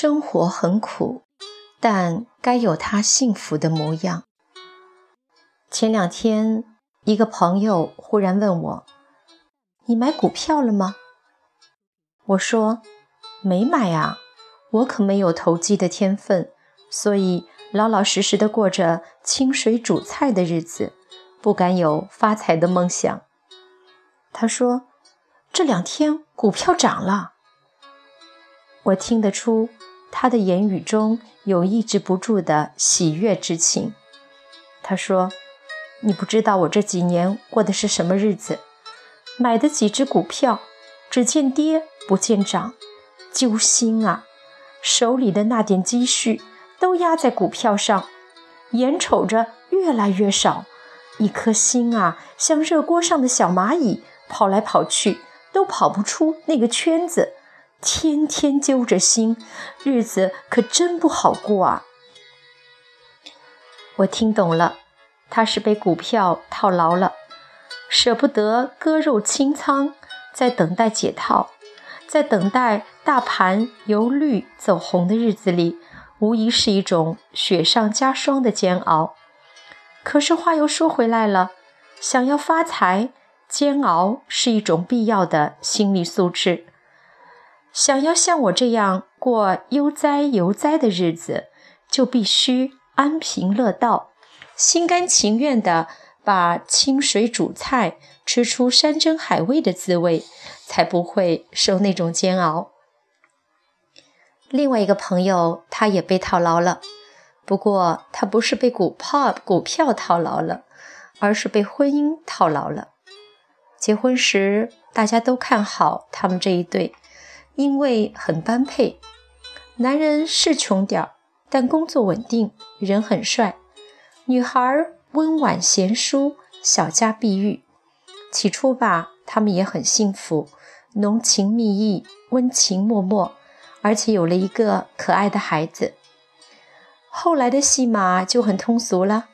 生活很苦，但该有他幸福的模样。前两天，一个朋友忽然问我：“你买股票了吗？”我说：“没买啊，我可没有投机的天分，所以老老实实的过着清水煮菜的日子，不敢有发财的梦想。”他说：“这两天股票涨了。”我听得出他的言语中有抑制不住的喜悦之情。他说：“你不知道我这几年过的是什么日子？买的几只股票，只见跌不见涨，揪心啊！手里的那点积蓄都压在股票上，眼瞅着越来越少，一颗心啊，像热锅上的小蚂蚁，跑来跑去都跑不出那个圈子。”天天揪着心，日子可真不好过啊！我听懂了，他是被股票套牢了，舍不得割肉清仓，在等待解套，在等待大盘由绿走红的日子里，无疑是一种雪上加霜的煎熬。可是话又说回来了，想要发财，煎熬是一种必要的心理素质。想要像我这样过悠哉游哉的日子，就必须安贫乐道，心甘情愿地把清水煮菜，吃出山珍海味的滋味，才不会受那种煎熬。另外一个朋友，他也被套牢了，不过他不是被股票股票套牢了，而是被婚姻套牢了。结婚时，大家都看好他们这一对。因为很般配，男人是穷点儿，但工作稳定，人很帅；女孩温婉贤淑，小家碧玉。起初吧，他们也很幸福，浓情蜜意，温情脉脉，而且有了一个可爱的孩子。后来的戏码就很通俗了，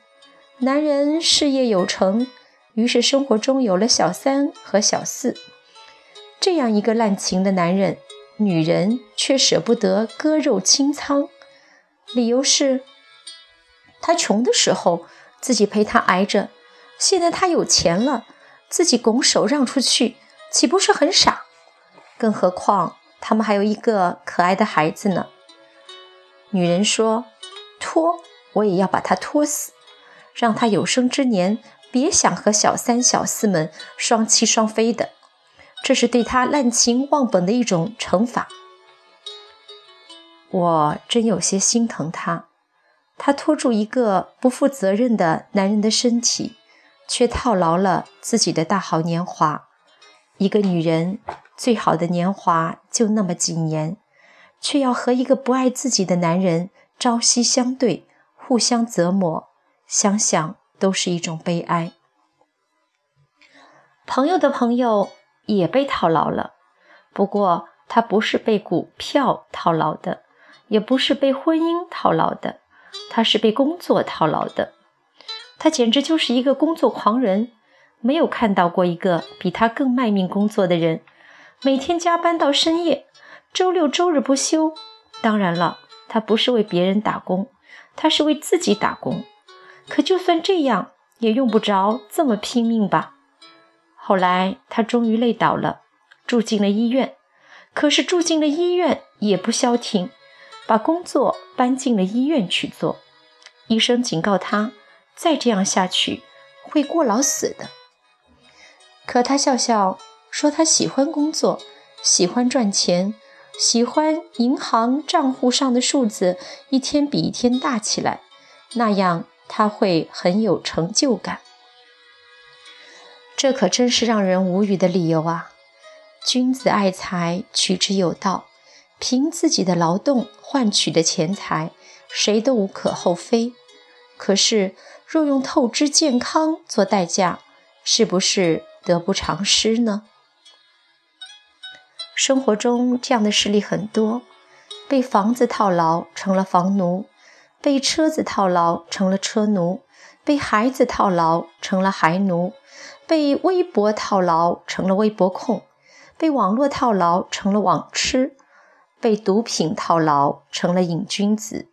男人事业有成，于是生活中有了小三和小四，这样一个滥情的男人。女人却舍不得割肉清仓，理由是：他穷的时候自己陪他挨着，现在他有钱了，自己拱手让出去，岂不是很傻？更何况他们还有一个可爱的孩子呢。女人说：“拖，我也要把他拖死，让他有生之年别想和小三、小四们双栖双飞的。”这是对他滥情忘本的一种惩罚。我真有些心疼他，他拖住一个不负责任的男人的身体，却套牢了自己的大好年华。一个女人最好的年华就那么几年，却要和一个不爱自己的男人朝夕相对，互相折磨，想想都是一种悲哀。朋友的朋友。也被套牢了，不过他不是被股票套牢的，也不是被婚姻套牢的，他是被工作套牢的。他简直就是一个工作狂人，没有看到过一个比他更卖命工作的人，每天加班到深夜，周六周日不休。当然了，他不是为别人打工，他是为自己打工。可就算这样，也用不着这么拼命吧。后来他终于累倒了，住进了医院。可是住进了医院也不消停，把工作搬进了医院去做。医生警告他，再这样下去会过劳死的。可他笑笑说：“他喜欢工作，喜欢赚钱，喜欢银行账户上的数字一天比一天大起来，那样他会很有成就感。”这可真是让人无语的理由啊！君子爱财，取之有道。凭自己的劳动换取的钱财，谁都无可厚非。可是，若用透支健康做代价，是不是得不偿失呢？生活中这样的事例很多：被房子套牢成了房奴，被车子套牢成了车奴，被孩子套牢成了孩奴。被微博套牢成了微博控，被网络套牢成了网痴，被毒品套牢成了瘾君子，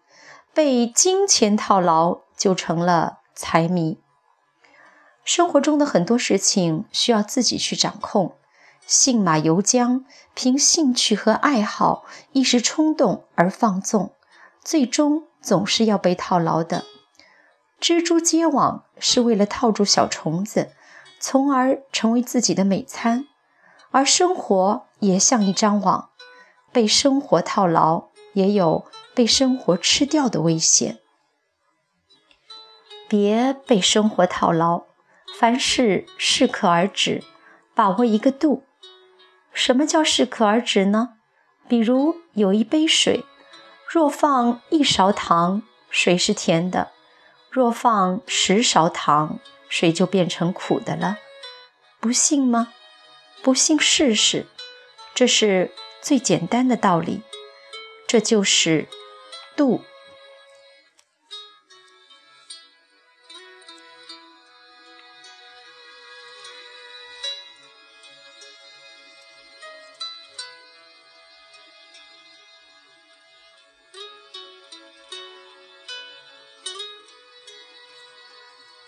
被金钱套牢就成了财迷。生活中的很多事情需要自己去掌控，信马由缰，凭兴趣和爱好一时冲动而放纵，最终总是要被套牢的。蜘蛛结网是为了套住小虫子，从而成为自己的美餐，而生活也像一张网。被生活套牢，也有被生活吃掉的危险。别被生活套牢，凡事适可而止，把握一个度。什么叫适可而止呢？比如有一杯水，若放一勺糖，水是甜的；若放十勺糖，水就变成苦的了。不信吗？不信试试。这是。最简单的道理，这就是度。